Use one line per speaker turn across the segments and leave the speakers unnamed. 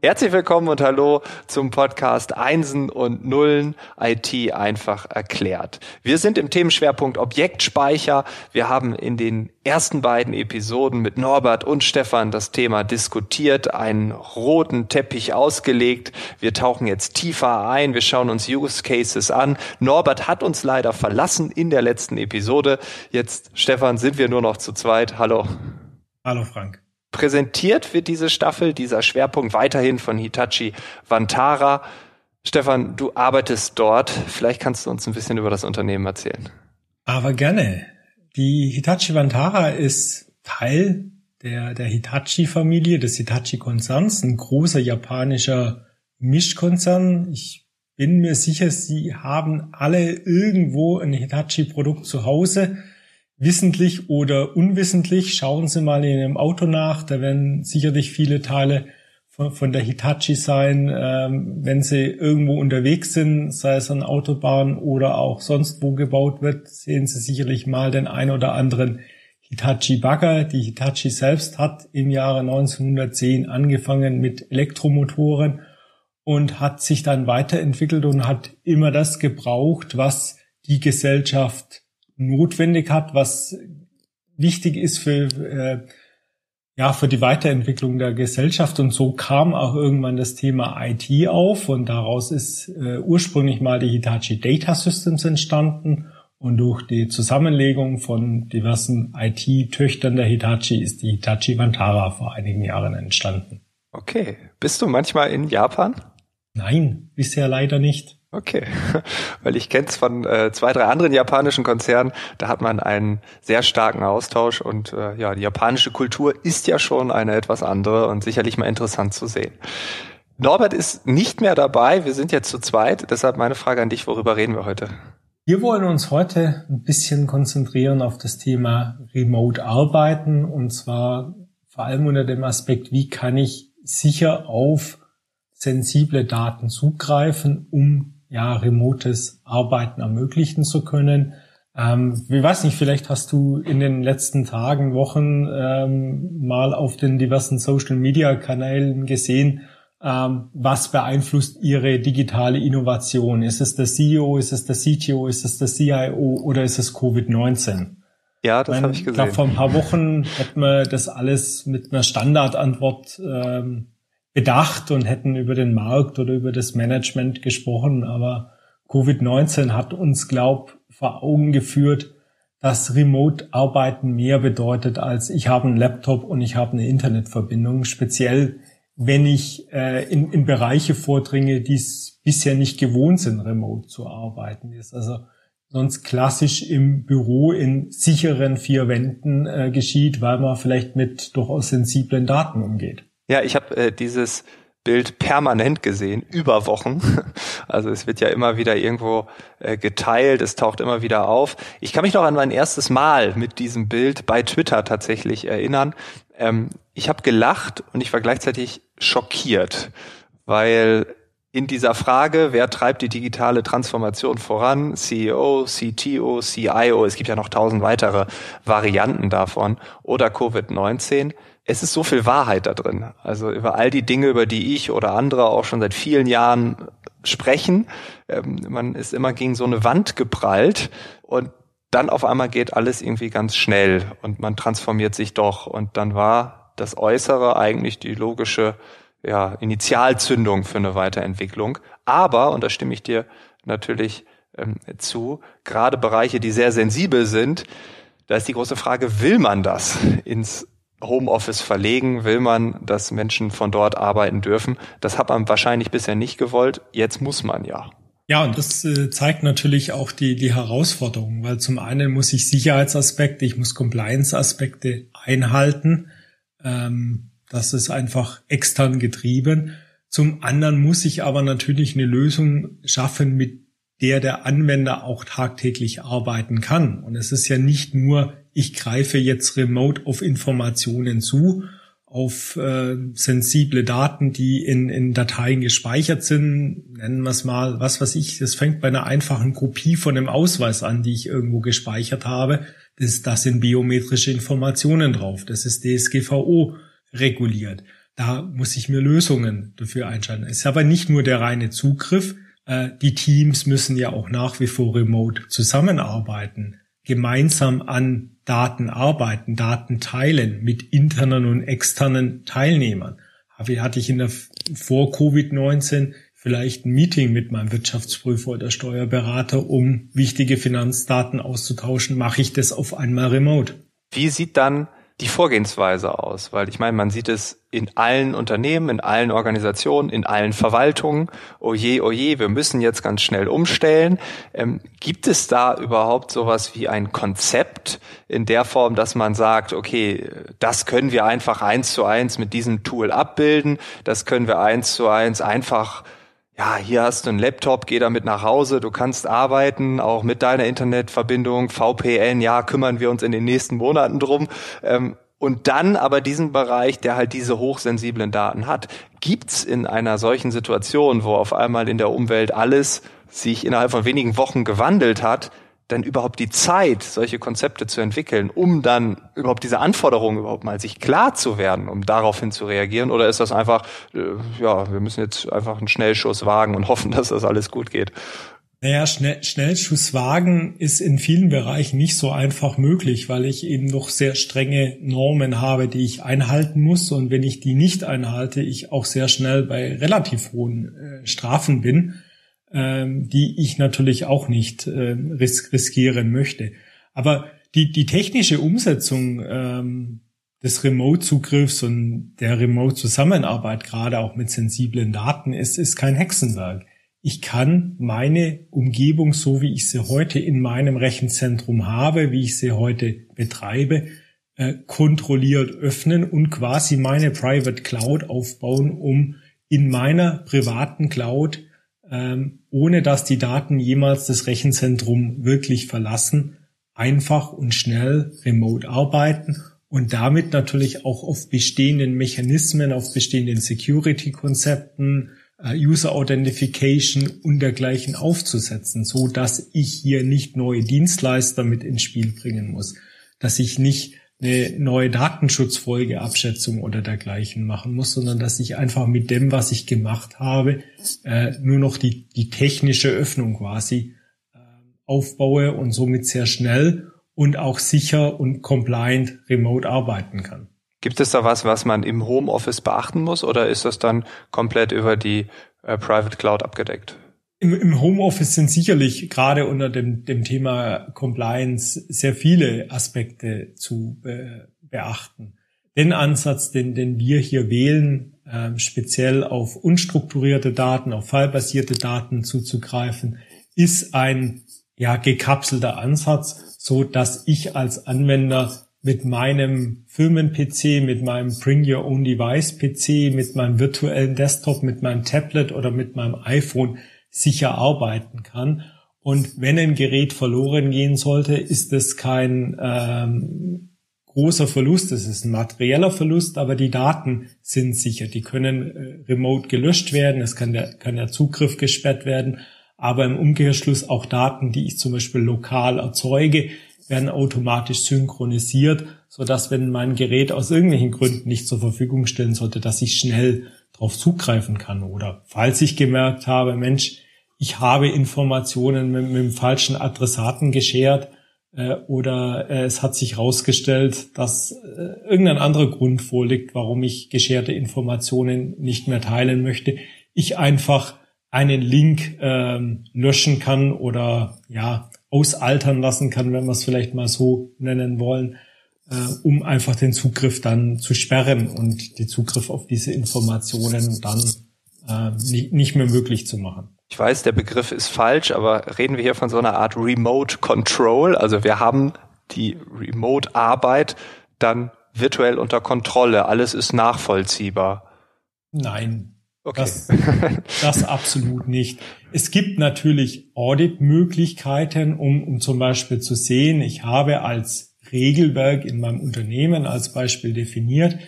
Herzlich willkommen und hallo zum Podcast Einsen und Nullen IT einfach erklärt. Wir sind im Themenschwerpunkt Objektspeicher. Wir haben in den ersten beiden Episoden mit Norbert und Stefan das Thema diskutiert, einen roten Teppich ausgelegt. Wir tauchen jetzt tiefer ein. Wir schauen uns Use Cases an. Norbert hat uns leider verlassen in der letzten Episode. Jetzt, Stefan, sind wir nur noch zu zweit. Hallo.
Hallo Frank.
Präsentiert wird diese Staffel, dieser Schwerpunkt weiterhin von Hitachi Vantara. Stefan, du arbeitest dort. Vielleicht kannst du uns ein bisschen über das Unternehmen erzählen.
Aber gerne. Die Hitachi Vantara ist Teil der, der Hitachi-Familie, des Hitachi-Konzerns, ein großer japanischer Mischkonzern. Ich bin mir sicher, Sie haben alle irgendwo ein Hitachi-Produkt zu Hause wissentlich oder unwissentlich, schauen Sie mal in Ihrem Auto nach, da werden sicherlich viele Teile von, von der Hitachi sein, ähm, wenn Sie irgendwo unterwegs sind, sei es an Autobahn oder auch sonst wo gebaut wird, sehen Sie sicherlich mal den ein oder anderen Hitachi Bagger. Die Hitachi selbst hat im Jahre 1910 angefangen mit Elektromotoren und hat sich dann weiterentwickelt und hat immer das gebraucht, was die Gesellschaft notwendig hat, was wichtig ist für, äh, ja, für die Weiterentwicklung der Gesellschaft. Und so kam auch irgendwann das Thema IT auf und daraus ist äh, ursprünglich mal die Hitachi Data Systems entstanden. Und durch die Zusammenlegung von diversen IT-Töchtern der Hitachi ist die Hitachi Vantara vor einigen Jahren entstanden.
Okay. Bist du manchmal in Japan?
Nein, bisher leider nicht.
Okay, weil ich kenne es von äh, zwei, drei anderen japanischen Konzernen, da hat man einen sehr starken Austausch und äh, ja, die japanische Kultur ist ja schon eine etwas andere und sicherlich mal interessant zu sehen. Norbert ist nicht mehr dabei, wir sind jetzt zu zweit, deshalb meine Frage an dich, worüber reden wir heute?
Wir wollen uns heute ein bisschen konzentrieren auf das Thema Remote Arbeiten und zwar vor allem unter dem Aspekt, wie kann ich sicher auf sensible Daten zugreifen, um ja, remotes Arbeiten ermöglichen zu können. Ähm, ich weiß nicht, vielleicht hast du in den letzten Tagen, Wochen ähm, mal auf den diversen Social-Media-Kanälen gesehen, ähm, was beeinflusst ihre digitale Innovation? Ist es der CEO, ist es der CTO, ist es der CIO oder ist es Covid-19?
Ja, das habe ich gesehen. Ich glaube,
vor ein paar Wochen hätten wir das alles mit einer Standardantwort ähm, bedacht und hätten über den Markt oder über das Management gesprochen. Aber Covid-19 hat uns, glaub, vor Augen geführt, dass Remote-Arbeiten mehr bedeutet als ich habe einen Laptop und ich habe eine Internetverbindung. Speziell, wenn ich äh, in, in Bereiche vordringe, die es bisher nicht gewohnt sind, remote zu arbeiten. Ist also sonst klassisch im Büro in sicheren vier Wänden äh, geschieht, weil man vielleicht mit durchaus sensiblen Daten umgeht.
Ja, ich habe äh, dieses Bild permanent gesehen, über Wochen. Also es wird ja immer wieder irgendwo äh, geteilt, es taucht immer wieder auf. Ich kann mich noch an mein erstes Mal mit diesem Bild bei Twitter tatsächlich erinnern. Ähm, ich habe gelacht und ich war gleichzeitig schockiert, weil in dieser Frage, wer treibt die digitale Transformation voran, CEO, CTO, CIO, es gibt ja noch tausend weitere Varianten davon, oder Covid-19, es ist so viel Wahrheit da drin. Also über all die Dinge, über die ich oder andere auch schon seit vielen Jahren sprechen. Ähm, man ist immer gegen so eine Wand geprallt und dann auf einmal geht alles irgendwie ganz schnell und man transformiert sich doch. Und dann war das Äußere eigentlich die logische ja, Initialzündung für eine Weiterentwicklung. Aber, und da stimme ich dir natürlich ähm, zu, gerade Bereiche, die sehr sensibel sind, da ist die große Frage, will man das ins Homeoffice verlegen, will man, dass Menschen von dort arbeiten dürfen. Das hat man wahrscheinlich bisher nicht gewollt. Jetzt muss man ja.
Ja, und das äh, zeigt natürlich auch die, die Herausforderungen, weil zum einen muss ich Sicherheitsaspekte, ich muss Compliance-Aspekte einhalten. Ähm, das ist einfach extern getrieben. Zum anderen muss ich aber natürlich eine Lösung schaffen, mit der der Anwender auch tagtäglich arbeiten kann. Und es ist ja nicht nur ich greife jetzt remote auf Informationen zu, auf äh, sensible Daten, die in, in Dateien gespeichert sind, nennen wir es mal, was weiß ich, das fängt bei einer einfachen Kopie von einem Ausweis an, die ich irgendwo gespeichert habe. Das, das sind biometrische Informationen drauf. Das ist DSGVO reguliert. Da muss ich mir Lösungen dafür einschalten. Es ist aber nicht nur der reine Zugriff. Äh, die Teams müssen ja auch nach wie vor remote zusammenarbeiten, gemeinsam an Daten arbeiten, Daten teilen mit internen und externen Teilnehmern. Hatte ich in der vor Covid-19 vielleicht ein Meeting mit meinem Wirtschaftsprüfer oder Steuerberater, um wichtige Finanzdaten auszutauschen, mache ich das auf einmal remote.
Wie sieht dann die Vorgehensweise aus? Weil ich meine, man sieht es in allen Unternehmen, in allen Organisationen, in allen Verwaltungen. Oh je, oh je, wir müssen jetzt ganz schnell umstellen. Ähm, gibt es da überhaupt sowas wie ein Konzept in der Form, dass man sagt, okay, das können wir einfach eins zu eins mit diesem Tool abbilden, das können wir eins zu eins einfach ja, hier hast du einen Laptop, geh damit nach Hause, du kannst arbeiten, auch mit deiner Internetverbindung, VPN, ja, kümmern wir uns in den nächsten Monaten drum. Ähm, und dann aber diesen Bereich, der halt diese hochsensiblen Daten hat, gibt's in einer solchen Situation, wo auf einmal in der Umwelt alles sich innerhalb von wenigen Wochen gewandelt hat, dann überhaupt die Zeit, solche Konzepte zu entwickeln, um dann überhaupt diese Anforderungen überhaupt mal sich klar zu werden, um daraufhin zu reagieren? Oder ist das einfach, äh, ja, wir müssen jetzt einfach einen Schnellschuss wagen und hoffen, dass das alles gut geht?
Naja, Schnell, Schnellschuss wagen ist in vielen Bereichen nicht so einfach möglich, weil ich eben noch sehr strenge Normen habe, die ich einhalten muss. Und wenn ich die nicht einhalte, ich auch sehr schnell bei relativ hohen äh, Strafen bin ähm, die ich natürlich auch nicht äh, ris riskieren möchte. Aber die, die technische Umsetzung ähm, des Remote-Zugriffs und der Remote-Zusammenarbeit, gerade auch mit sensiblen Daten, ist, ist kein Hexenwerk. Ich kann meine Umgebung, so wie ich sie heute in meinem Rechenzentrum habe, wie ich sie heute betreibe, äh, kontrolliert öffnen und quasi meine Private Cloud aufbauen, um in meiner privaten Cloud ähm, ohne dass die Daten jemals das Rechenzentrum wirklich verlassen, einfach und schnell remote arbeiten und damit natürlich auch auf bestehenden Mechanismen, auf bestehenden Security-Konzepten, äh, User Authentification und dergleichen aufzusetzen, so dass ich hier nicht neue Dienstleister mit ins Spiel bringen muss, dass ich nicht eine neue Datenschutzfolgeabschätzung oder dergleichen machen muss, sondern dass ich einfach mit dem, was ich gemacht habe, äh, nur noch die, die technische Öffnung quasi äh, aufbaue und somit sehr schnell und auch sicher und compliant remote arbeiten kann.
Gibt es da was, was man im Homeoffice beachten muss oder ist das dann komplett über die äh, Private Cloud abgedeckt?
Im, Im Homeoffice sind sicherlich gerade unter dem, dem Thema Compliance sehr viele Aspekte zu be beachten. Den Ansatz, den, den wir hier wählen, äh, speziell auf unstrukturierte Daten, auf fallbasierte Daten zuzugreifen, ist ein ja gekapselter Ansatz, so dass ich als Anwender mit meinem Firmen-PC, mit meinem Bring Your Own Device PC, mit meinem virtuellen Desktop, mit meinem Tablet oder mit meinem iPhone sicher arbeiten kann. Und wenn ein Gerät verloren gehen sollte, ist es kein ähm, großer Verlust, es ist ein materieller Verlust, aber die Daten sind sicher. Die können äh, remote gelöscht werden, es kann der, kann der Zugriff gesperrt werden, aber im Umkehrschluss auch Daten, die ich zum Beispiel lokal erzeuge, werden automatisch synchronisiert, so dass wenn mein Gerät aus irgendwelchen Gründen nicht zur Verfügung stellen sollte, dass ich schnell darauf zugreifen kann. Oder falls ich gemerkt habe, Mensch, ich habe Informationen mit, mit dem falschen Adressaten geschert äh, oder äh, es hat sich herausgestellt, dass äh, irgendein anderer Grund vorliegt, warum ich gescherte Informationen nicht mehr teilen möchte, ich einfach einen Link ähm, löschen kann oder ja ausaltern lassen kann, wenn wir es vielleicht mal so nennen wollen, um einfach den Zugriff dann zu sperren und die Zugriff auf diese Informationen dann äh, nicht, nicht mehr möglich zu machen.
Ich weiß, der Begriff ist falsch, aber reden wir hier von so einer Art Remote Control? Also wir haben die Remote-Arbeit dann virtuell unter Kontrolle. Alles ist nachvollziehbar.
Nein. Okay. Das, das absolut nicht. Es gibt natürlich Audit-Möglichkeiten, um, um zum Beispiel zu sehen, ich habe als Regelwerk in meinem Unternehmen als Beispiel definiert,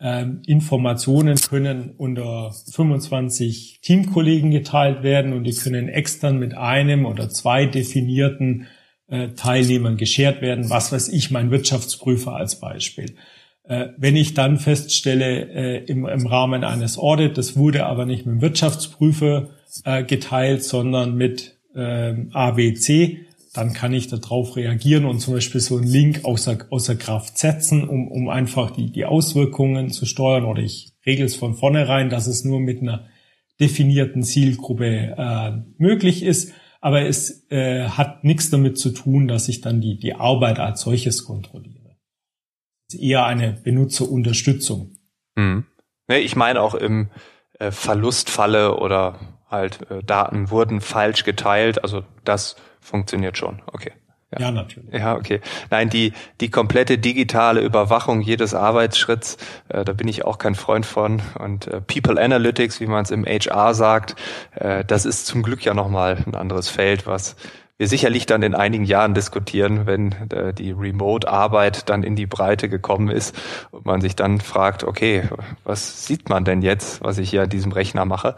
Ähm, Informationen können unter 25 Teamkollegen geteilt werden und die können extern mit einem oder zwei definierten äh, Teilnehmern geschert werden. Was weiß ich, mein Wirtschaftsprüfer als Beispiel. Äh, wenn ich dann feststelle, äh, im, im Rahmen eines Audit, das wurde aber nicht mit dem Wirtschaftsprüfer äh, geteilt, sondern mit ähm, ABC, dann kann ich darauf reagieren und zum Beispiel so einen Link außer, außer Kraft setzen, um, um einfach die, die Auswirkungen zu steuern oder ich regel es von vornherein, dass es nur mit einer definierten Zielgruppe äh, möglich ist. Aber es äh, hat nichts damit zu tun, dass ich dann die, die Arbeit als solches kontrolliere. Es ist eher eine Benutzerunterstützung.
Hm. Ich meine auch im äh, Verlustfalle oder halt äh, Daten wurden falsch geteilt. Also das funktioniert schon. Okay.
Ja. ja, natürlich.
Ja, okay. Nein, die, die komplette digitale Überwachung jedes Arbeitsschritts, äh, da bin ich auch kein Freund von. Und äh, People Analytics, wie man es im HR sagt, äh, das ist zum Glück ja nochmal ein anderes Feld, was wir sicherlich dann in einigen Jahren diskutieren, wenn äh, die Remote-Arbeit dann in die Breite gekommen ist und man sich dann fragt, okay, was sieht man denn jetzt, was ich hier an diesem Rechner mache?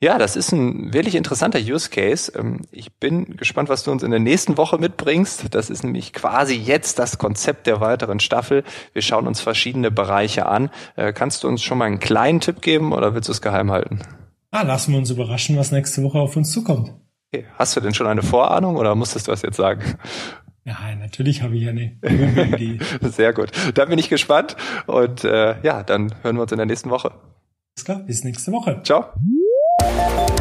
Ja, das ist ein wirklich interessanter Use Case. Ähm, ich bin gespannt, was du uns in der nächsten Woche mitbringst. Das ist nämlich quasi jetzt das Konzept der weiteren Staffel. Wir schauen uns verschiedene Bereiche an. Äh, kannst du uns schon mal einen kleinen Tipp geben oder willst du es geheim halten?
Ah, lassen wir uns überraschen, was nächste Woche auf uns zukommt.
Okay. Hast du denn schon eine Vorahnung oder musstest du das jetzt sagen?
Ja, natürlich habe ich eine
Idee. Sehr gut. Dann bin ich gespannt und äh, ja, dann hören wir uns in der nächsten Woche.
Alles klar, bis nächste Woche.
Ciao. thank you